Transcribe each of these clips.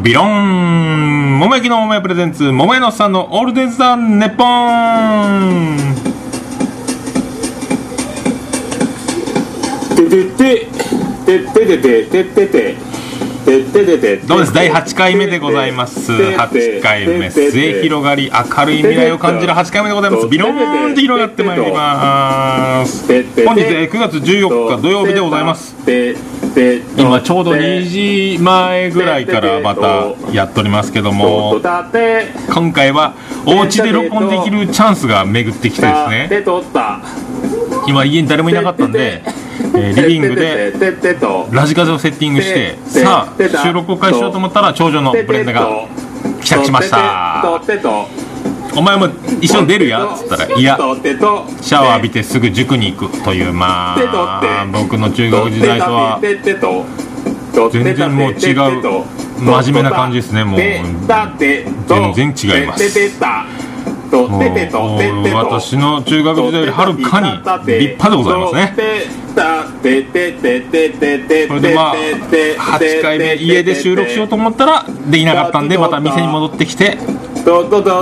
ビロン桃焼きの桃屋プレゼンツ桃屋のさんのオールデンザン・ネッポン。てててててててててててて。どうです第8回目でございます8回目末広がり明るい未来を感じる8回目でございますビローンって広がってまいります本日9月14日土曜日でございます今ちょうど2時前ぐらいからまたやっておりますけども今回はお家で録音できるチャンスが巡ってきてですね今家に誰もいなかったんで、えーリビングで ラジカセをセッティングしてさあ収録を開始しようと思ったら長女のブレンダが帰宅しました。お前も一緒に出るやっつったら。いやシャワー浴びてすぐ塾に行くというまあ僕の中学時代とは。全然もう違う真面目な感じですねもう。全然違いますもう私の中学時代よりはるかに立派でございますね。それでまあ8回目家で収録しようと思ったらできなかったんでまた店に戻ってきて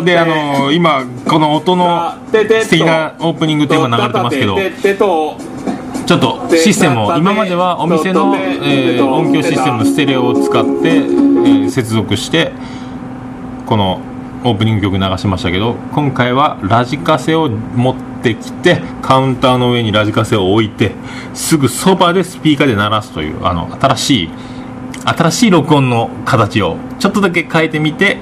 であの今この音の素敵なオープニングテーマ流れてますけどちょっとシステムを今まではお店の、えー音響システムのステレオを使って、えー接続してこのオープニング曲流しましたけど今回はラジカセを持ってきてカウンターの上にラジカセを置いてすぐそばでスピーカーで鳴らすというあの新しい新しい録音の形をちょっとだけ変えてみて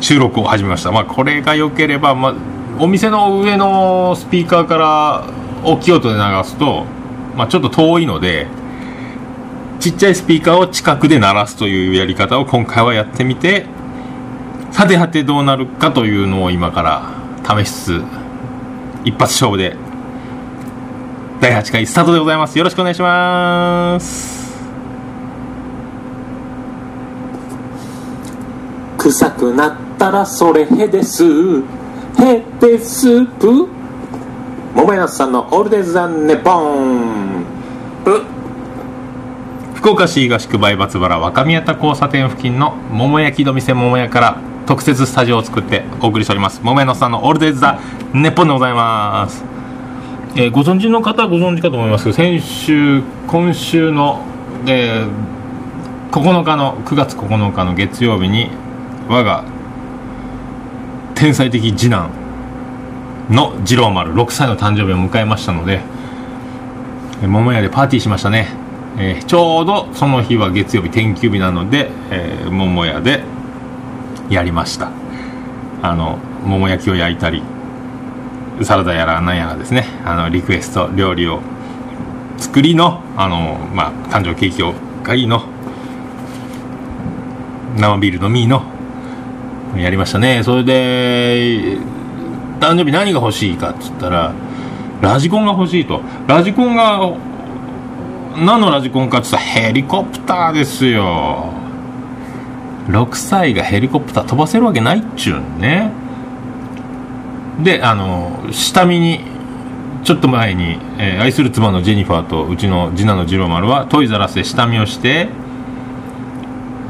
収録を始めました、まあ、これが良ければ、まあ、お店の上のスピーカーから大きい音で流すと、まあ、ちょっと遠いのでちっちゃいスピーカーを近くで鳴らすというやり方を今回はやってみてさてはてどうなるかというのを今から試しつつ一発勝負で第8回スタートでございます。よろしくお願いします。臭くなったらそれへです。へでスープ。桃屋さんのオールデザ・ネポン。プ福岡市東区梅松原若宮田交差点付近の桃焼きの店桃屋から特設スタジオを作ってお送りしております。桃屋のさんのオールデイズ・ザ・ネッポンでございます、えーご存知の方はご存知かと思いますけど先週今週の、えー9日の9月9日の月曜日に我が天才的次男の次郎丸6歳の誕生日を迎えましたので桃屋でパーティーしましたね、えーちょうどその日は月曜日天休日なので、えー桃屋でやりました。あの桃焼きを焼いたりサラダやら何やらですね。あのリクエスト料理を作りのあの、まあ、誕生ケーキをがいいの生ビール飲みのやりましたね。それで誕生日何が欲しいかっつったらラジコンが欲しいと。ラジコンが何のラジコンかっつったらヘリコプターですよ。6歳がヘリコプター飛ばせるわけないっちゅうんね。であの下見にちょっと前に、えー愛する妻のジェニファーとうちの次男の次郎丸はトイザラスで下見をして、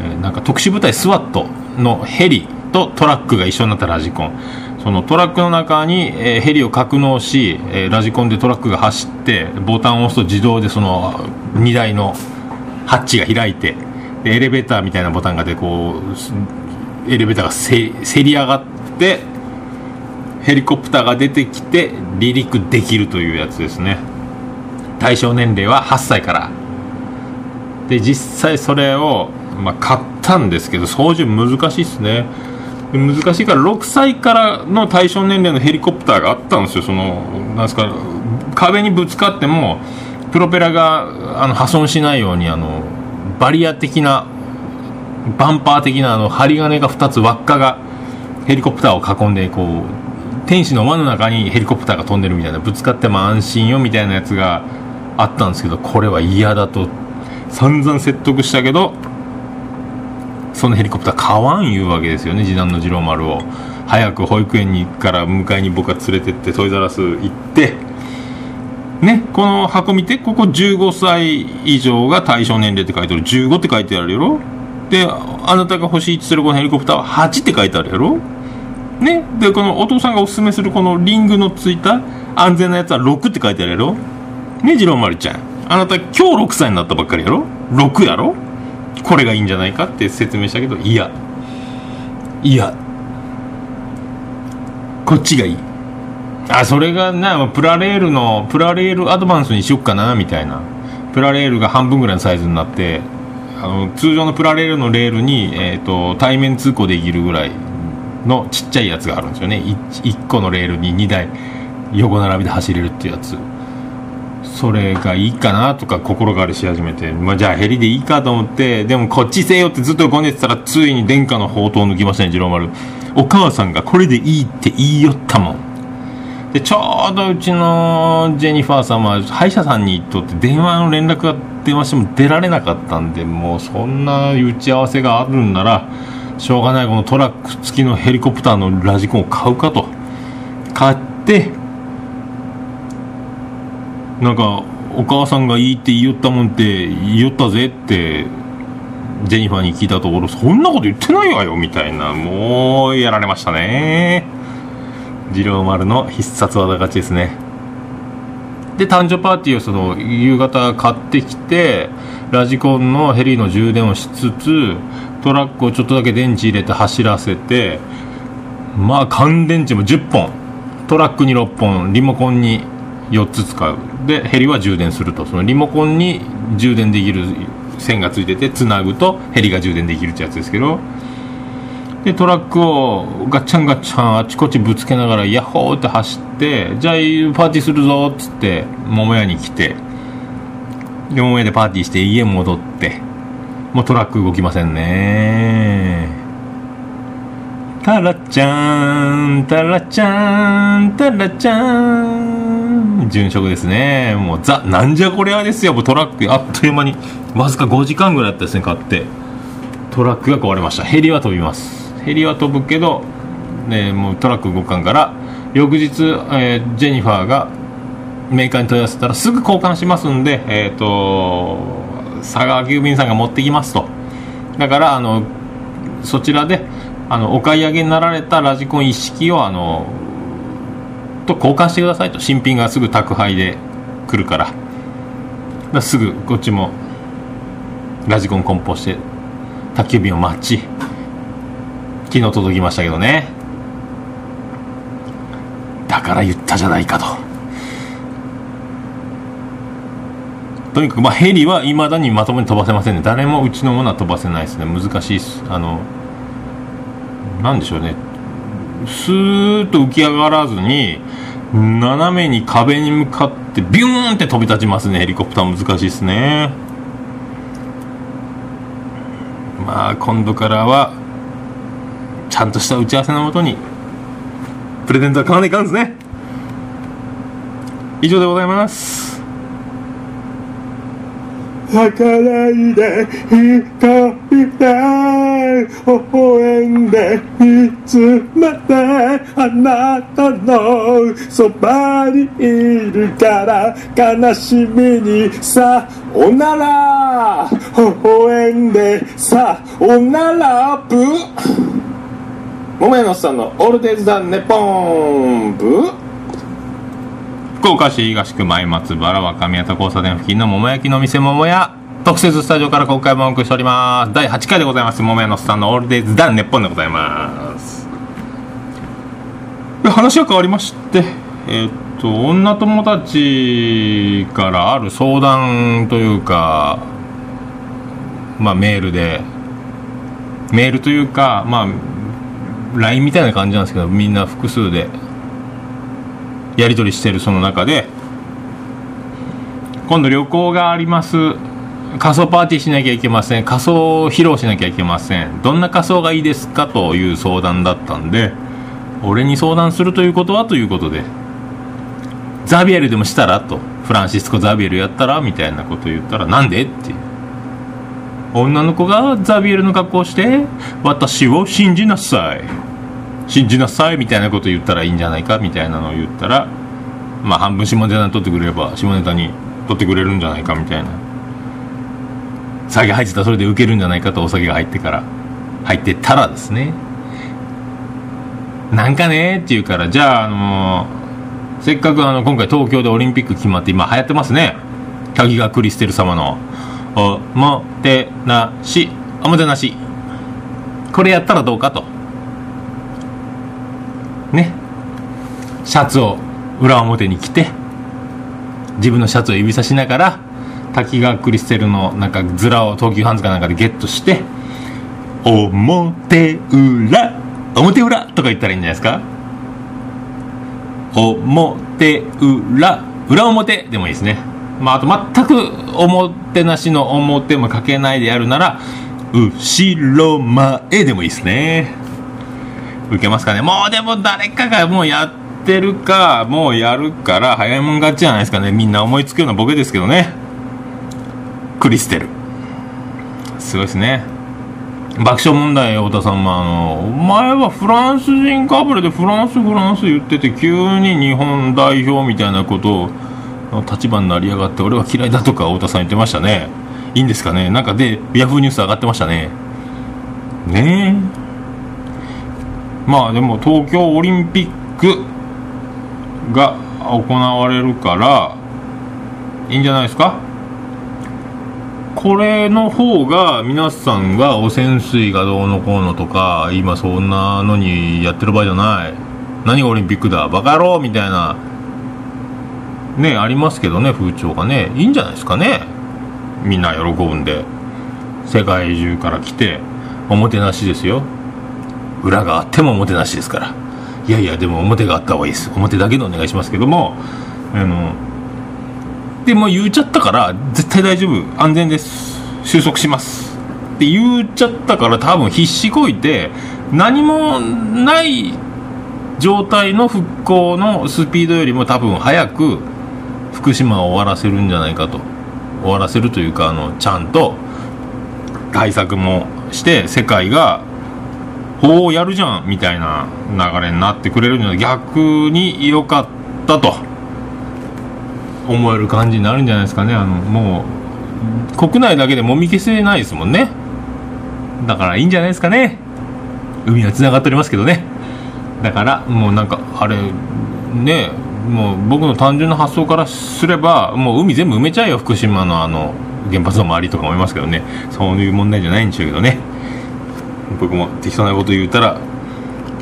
えーなんか特殊部隊スワットのヘリとトラックが一緒になったラジコン。そのトラックの中に、えーヘリを格納し、えーラジコンでトラックが走ってボタンを押すと自動でその荷台のハッチが開いてでエレベーターみたいなボタンがでこうエレベーターがせせり上がってヘリコプターが出てきて離陸できるというやつですね。対象年齢は8歳から。で実際それを、まあ、買ったんですけど操縦難しいですね。難しいから6歳からの対象年齢のヘリコプターがあったんですよ。そのなんすか壁にぶつかってもプロペラがあの破損しないようにあのバリア的なバンパー的なあの針金が2つ輪っかがヘリコプターを囲んでこう天使の輪の中にヘリコプターが飛んでるみたいなぶつかっても安心よみたいなやつがあったんですけどこれは嫌だと散々説得したけどそのヘリコプター買わん言うわけですよね次男の次郎丸を。早く保育園にから迎えに僕は連れてってトイザラス行ってねこの箱見てここ15歳以上が対象年齢って書いてある。15って書いてあるよろ？であなたが欲しいって言ってるこのヘリコプターは8って書いてあるやろ？ね？でこのお父さんがおすすめするこのリングのついた安全なやつは6って書いてあるやろ？ね次郎丸ちゃん。あなた今日6歳になったばっかりやろ？6やろ？これがいいんじゃないかって説明したけどいや。いや。こっちがいい。あそれがなプラレールのプラレールアドバンスにしよっかなみたいな。プラレールが半分ぐらいのサイズになってあの通常のプラレールのレールに、えーと、対面通行できるぐらいのちっちゃいやつがあるんですよね。1, 1個のレールに2台横並びで走れるっていうやつ。それがいいかなとか心変わりし始めて、まあ、じゃあヘリでいいかと思ってでもこっちせよってずっとごねてたらついに殿下の宝刀を抜きましたね次郎丸お母さんがこれでいいって言いよったもん。でちょうどうちのジェニファーさんは歯医者さんにとって電話の連絡が電話しても出られなかったんでもうそんな打ち合わせがあるんならしょうがないこのトラック付きのヘリコプターのラジコンを買うかと。買ってなんかお母さんがいいって言いよったもんって言いよったぜってジェニファーに聞いたところそんなこと言ってないわよみたいなもうやられましたね。次郎丸の必殺技勝ちですね。で誕生パーティーをその夕方買ってきてラジコンのヘリの充電をしつつトラックをちょっとだけ電池入れて走らせてまあ乾電池も10本トラックに6本。リモコンに4つ使う。でヘリは充電すると。そのリモコンに充電できる線がついててつなぐとヘリが充電できるってやつですけどでトラックをガッチャンガッチャンあちこちぶつけながらヤッホーって走ってじゃあパーティーするぞっつって桃屋に来てで桃屋でパーティーして家戻ってもうトラック動きませんね。タラちゃんタラちゃんタラちゃん殉職ですね。もうザなんじゃこりゃですよ。もうトラックあっという間にわずか5時間ぐらいだったですね買って。トラックが壊れました。ヘリは飛びます。ヘリは飛ぶけど、ね、もうトラック動かんから翌日、えー、ジェニファーがメーカーに問い合わせたらすぐ交換しますんで、えーと、佐川急便さんが持ってきますと。だからあのそちらであのお買い上げになられたラジコン一式をあのと交換してくださいと。新品がすぐ宅配で来るから。だすぐこっちもラジコン梱包して宅急便を待ち。昨日届きましたけどね。だから言ったじゃないかと。とにかくまあヘリはいまだにまともに飛ばせませんね。誰もうちのものは飛ばせないですね。難しいっす。あのなんでしょうね。スーッと浮き上がらずに斜めに壁に向かってビューンって飛び立ちますね。ヘリコプター難しいですね。まあ今度からはちゃんとした打ち合わせのもとにプレゼントは買わないかんですね。以上でございます。泣かないで一人で微笑んでいつまであなたのそばにいるから悲しみにさおなら。微笑んでさおなら。ブ桃屋のさんのオールデイズ・ザ・ネポンブ福岡市東区前松原若宮田交差点付近の桃焼きの店桃屋特設スタジオから今回もお送りしております。第8回でございます。桃屋のおっさんのオールデイズ・ザ・ネポンでございます。話が変わりましてえー、っと女友達からある相談というかまあメールでメールというかまあ LINE みたいな感じなんですけどみんな複数でやり取りしてるその中で今度旅行があります。仮装パーティーしなきゃいけません。仮装を披露しなきゃいけません。どんな仮装がいいですかという相談だったんで俺に相談するということはということでザビエルでもしたらと。フランシスコ・ザビエルやったらみたいなこと言ったらなんでっていう。女の子がザビエルの格好をして私を信じなさい信じなさいみたいなこと言ったらいいんじゃないかみたいなのを言ったらまあ半分下ネタに取ってくれれば下ネタに取ってくれるんじゃないかみたいな。酒入ってたらそれで受けるんじゃないかとお酒が入ってから。入ってたらですね。なんかねって言うからじゃああのせっかくあの今回東京でオリンピック決まって今流行ってますね。鍵がクリステル様の。おもてなし。おもてなし。これやったらどうかと。ね。シャツを裏表に着て自分のシャツを指さしながら滝川クリステルのなんかズラを東急ハンズかなんかでゲットして表裏表裏とか言ったらいいんじゃないですか。表裏裏表でもいいですね。まああと全くおもてなしの表もかけないでやるなら後ろ前でもいいですね。受けますかね。もうでも誰かがもうやってるかもうやるから早いもん勝ちじゃないですかね。みんな思いつくようなボケですけどね。クリステル。すごいですね。爆笑問題太田さんもあのお前はフランス人かぶれでフランスフランス言ってて急に日本代表みたいなことを立場になりやがって俺は嫌いだとか太田さん言ってましたね。いいんですかね。なんかでヤフーニュース上がってましたね。ねえ。まあでも東京オリンピックが行われるからいいんじゃないですか。これの方が皆さんが汚染水がどうのこうのとか今そんなのにやってる場合じゃない。何がオリンピックだ。バカ野郎みたいな。ねありますけどね風潮がね。いいんじゃないですかね。みんな喜ぶんで。世界中から来ておもてなしですよ。裏があってもおもてなしですから。いやいやでも表があった方がいいです。表だけでお願いしますけども。あのでも言っちゃったから絶対大丈夫。安全です。収束します。って言っちゃったから多分必死こいて何もない状態の復興のスピードよりも多分早く福島を終わらせるんじゃないかと。終わらせるというかあのちゃんと対策もして世界がおおやるじゃんみたいな流れになってくれるので逆に良かったと。思える感じになるんじゃないですかね。あのもう国内だけでもみ消せないですもんね。だからいいんじゃないですかね。海はつながっておりますけどね。だからもうなんかあれねえもう僕の単純な発想からすればもう海全部埋めちゃえよ福島のあの原発の周りとか思いますけどね。そういう問題じゃないんでしょうけどね。僕も適当なこと言ったら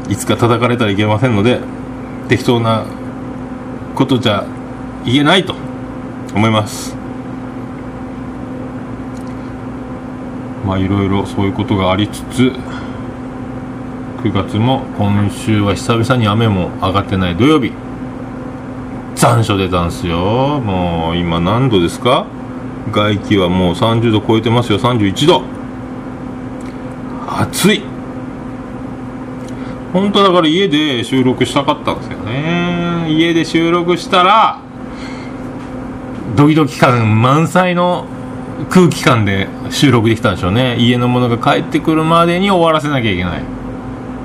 いつか叩かれたらいけませんので適当なことじゃ言えないと思います。まあいろいろそういうことがありつつ9月も今週は久々に雨も上がってない土曜日。残暑出たんすよ。もう今何度ですか？外気はもう30度超えてますよ。31度暑い。本当だから家で収録したかったんですよね。家で収録したらドキドキ感満載の空気感で収録できたんでしょうね。家のものが帰ってくるまでに終わらせなきゃいけない。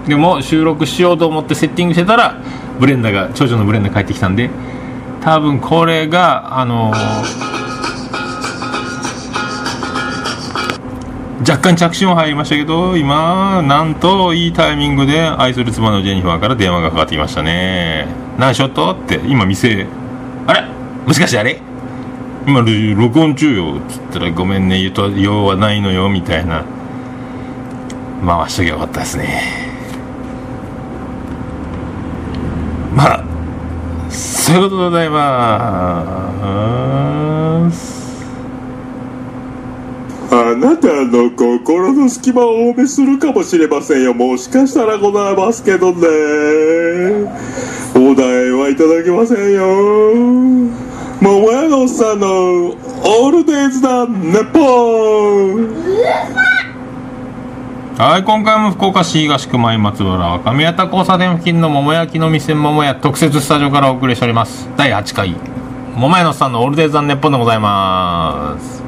でも収録しようと思ってセッティングしてたらブレンダーが長女のブレンダー帰ってきたんで多分これがあの若干着信は入りましたけど今なんといいタイミングで愛する妻のジェニファーから電話がかかってきましたね。何しよっとって今店あれ？もしかしてあれ？今録音中よっつったらごめんね言うと用はないのよみたいな。回しときゃよかったですね。まあそういうことでございますあなたの心の隙間を多めするかもしれませんよ。もしかしたらございますけどね。お題はいただけませんよ。桃屋のおっさんのオールデイズだネポンはい、今回も福岡市東区前松原若宮田交差点付近の桃焼きの店桃屋特設スタジオからお送りしております。第8回、桃屋のさんのオールデイズ・ザ・ネッポンでございます。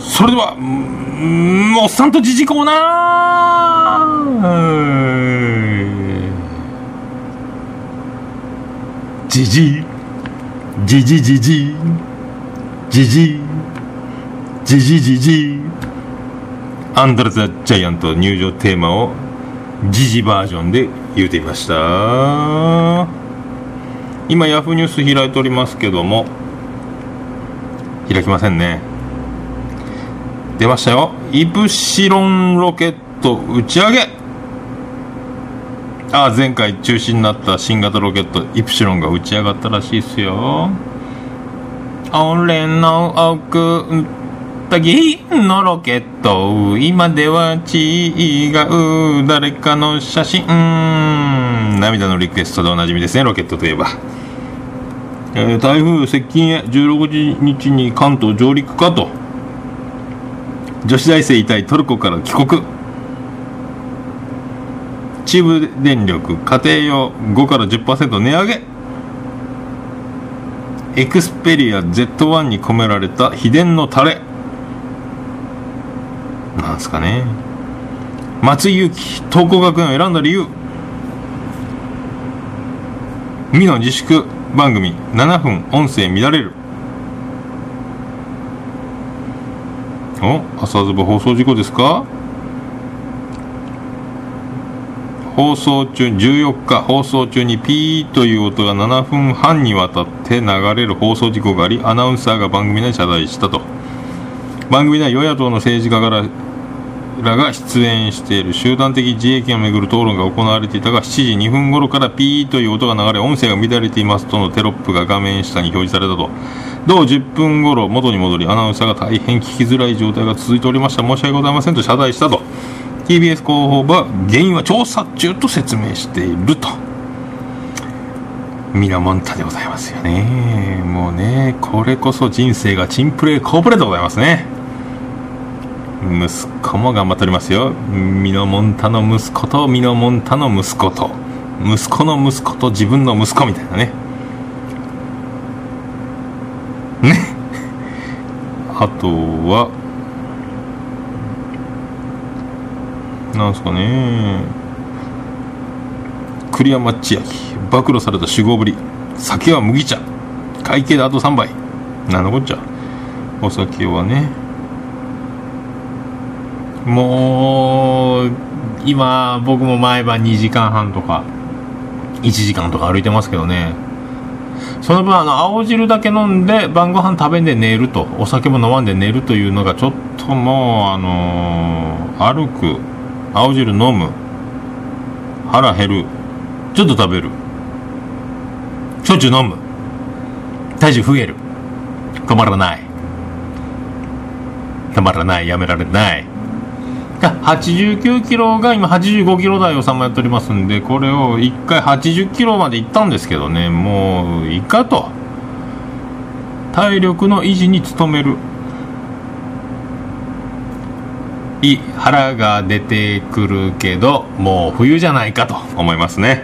それでは、うんおっさんとじじコーナーじじ、じじじじ、ジジジジジジ。アンダーザ・ジャイアント入場テーマをジジバージョンで言うていました。今ヤフーニュース開いておりますけども開きませんね。出ましたよ。イプシロンロケット打ち上げ。ああ前回中止になった新型ロケットイプシロンが打ち上がったらしいですよ。俺の奥銀のロケット今では違う誰かの写真。涙のリクエストでおなじみですね。ロケットといえば、えー、台風接近へ16日に関東上陸かと。女子大生遺体トルコから帰国。中部電力家庭用5から10%値上げ。エクスペリア Z1 に込められた秘伝のタレ。なんすかね。松井裕樹東光学園を選んだ理由。美の自粛番組。7分音声乱れる。お朝ズボ放送事故ですか。放送中14日。放送中にピーという音が7分半にわたって流れる放送事故がありアナウンサーが番組内謝罪したと。番組では与野党の政治家かららが出演している集団的自衛権をめぐる討論が行われていたが7時2分頃からピーという音が流れ音声が乱れていますとのテロップが画面下に表示されたと。同10分頃元に戻りアナウンサーが大変聞きづらい状態が続いておりました。申し訳ございませんと謝罪したと。TBS 広報部は原因は調査中と説明していると。ミラモンタでございますよね。もうねこれこそ人生がチンプレーコープレーでございますね。息子も頑張っておりますよ。ミノモンタの息子とミノモンタの息子と。息子の息子と自分の息子みたいなね。ね。あとはなんすかね。栗山千明暴露された酒豪ぶり。酒は麦茶。会計であと3杯。なんのこっちゃ。お酒はね。もう今僕も毎晩2時間半とか1時間とか歩いてますけどね。その分あの青汁だけ飲んで晩ご飯食べんで寝るとお酒も飲まんで寝るというのがちょっともうあのー、歩く青汁飲む腹減るちょっと食べる焼酎飲む体重増える。止まらない。止まらない。やめられない。89キロが今85キロ台をさまやっておりますんでこれを1回80キロまでいったんですけどねもういいかと。体力の維持に努める。い腹が出てくるけどもう冬じゃないかと思いますね。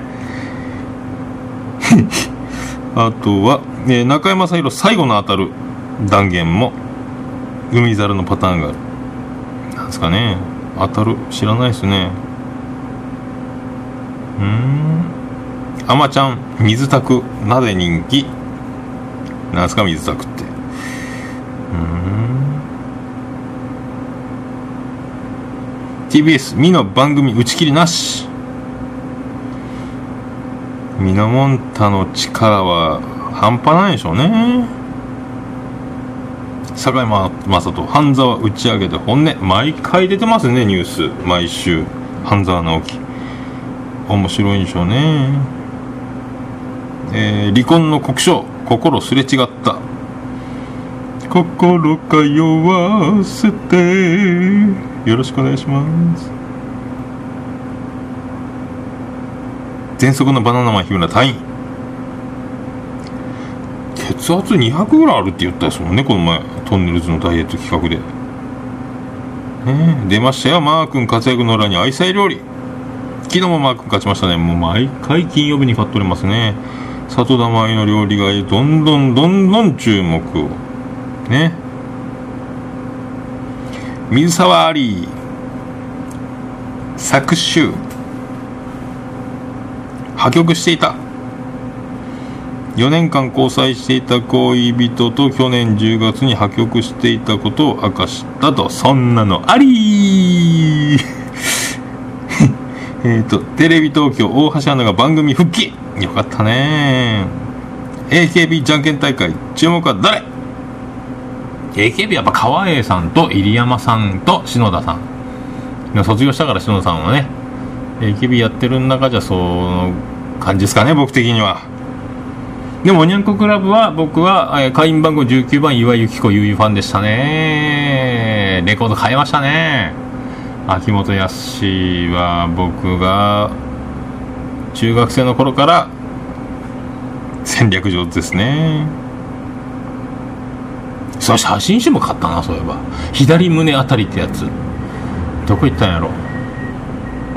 あとは、えー、中山さん最後の当たる断言も海猿のパターンがある。なんですかね。当たる。知らないですね。うん。あまちゃん。水炊く。なぜ人気。なんすか水炊くって。うん。TBS ミの番組打ち切りなし。ミノモンタの力は半端ないでしょうね。坂井正人半沢打ち上げで本音。毎回出てますねニュース。毎週。半沢直樹。面白いんでしょうね。えー、離婚の国書心すれ違った。心通わせて。よろしくお願いします。喘息のバナナマン日村隊員。血圧200ぐらいあるって言ったですもんねこの前トンネルズのダイエット企画で、ね、出ましたよマー君活躍の裏に。愛妻料理。昨日もマー君勝ちましたね。もう毎回金曜日に買っておりますね。里田舞の料理がどんどんどんどん注目を。ね。水沢アリー作詞破局していた。4年間交際していた恋人と去年10月に破局していたことを明かしたとそんなのあり えっとテレビ東京大橋アナが番組復帰。よかったね。AKB じゃんけん大会注目は誰？AKB やっぱ川栄さんと入山さんと篠田さん。卒業したから篠田さんはね AKB やってる中じゃその感じですかね僕的には。でもおにゃんこクラブは僕は、えー会員番号19番岩井由紀子ゆいファンでしたね。レコード買いましたね。秋元康は僕が中学生の頃から戦略上手ですね。そう写真集も買ったなそういえば。左胸あたりってやつ。どこ行ったんやろ。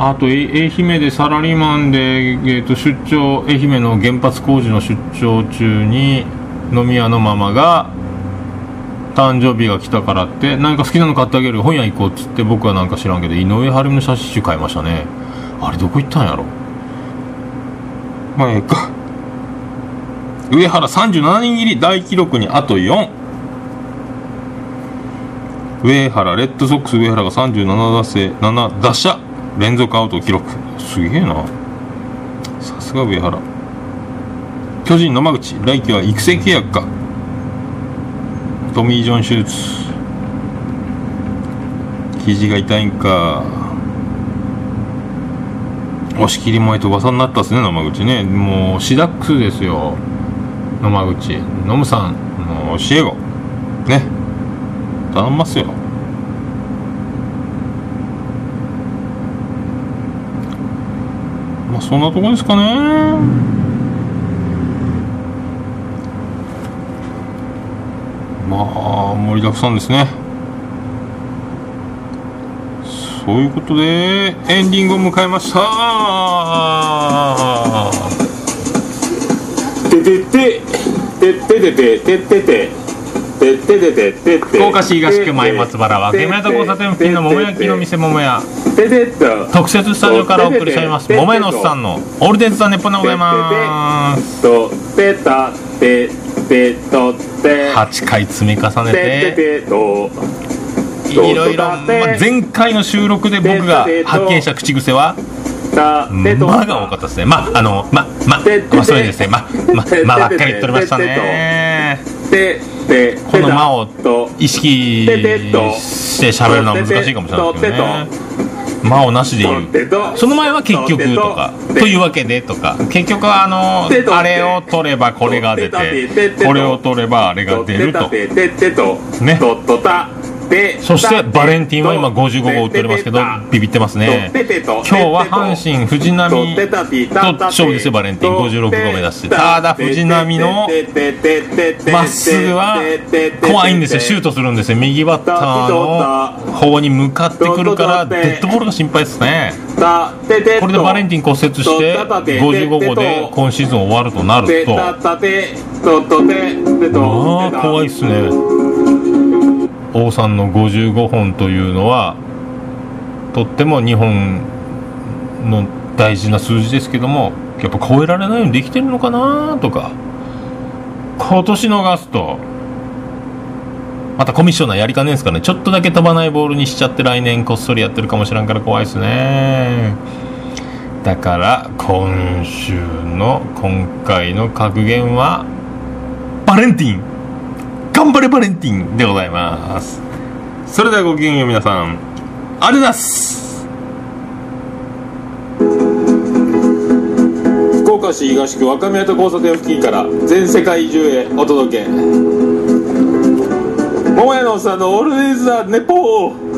あと愛媛でサラリーマンで、えー、と出張愛媛の原発工事の出張中に飲み屋のママが誕生日が来たからって何か好きなの買ってあげる本屋行こうっつって僕はなんか知らんけど井上晴美の写真集買いましたね。あれどこ行ったんやろ？まあええか。上原37人切り大記録にあと4上原レッドソックス上原が37打数7打者。連続アウト記録。すげえな。さすが上原。巨人野間口。来季は育成契約か。トミー・ジョン手術。肘が痛いんか。押し切り前と噂になったっすね野間口ね。もうシダックスですよ。野間口。ノムさんもう教え子。ね。頼んますよまあそんなとこですかね。まあ盛りだくさんですね。そういうことでエンディングを迎えました。てててててててててててて。福岡市東区前松原はゲメタ交差点付近の桃焼きの店桃屋。ててと特設スタジオからお送りしております桃屋のおっさんのオールデンズ・ザ・ネッポンでございます。とてたててとて8回積み重ねて。いろいろ、まあ、前回の収録で僕が発見した口癖はた「ま」が多かったですね。まああのまままあそういうですね。まままばっかり言っておりましたね。ててこの「ま」をと意識して喋るのは難しいかもしれないですけどね「ま」をなしで言うその前は結局とかというわけでとか。結局はあのあれを取ればこれが出てこれを取ればあれが出ると。ねそしてバレンティンは今55号打っておりますけどビビってますね。今日は阪神藤浪と勝負ですよバレンティン。56号目指して。ただ藤浪のまっすぐは怖いんですよ。シュートするんですよ。右バッターの方に向かってくるからデッドボールが心配ですね。これでバレンティン骨折して55号で今シーズン終わるとなると。まあ怖いっすね王さんの55本というのはとっても日本の大事な数字ですけどもやっぱ超えられないようにできてるのかなとか。今年逃すとまたコミッショナーやりかねえんすかね。ちょっとだけ飛ばないボールにしちゃって来年こっそりやってるかもしらんから怖いですね。だから今週の今回の格言はバレンティン。頑張れバレンティンでございます。それではごきげんよう皆さん。ありがとうございます。福岡市東区若宮と交差点付近から全世界中へお届け。桃屋のおっさんのオールディーズ・ザ・ネポー。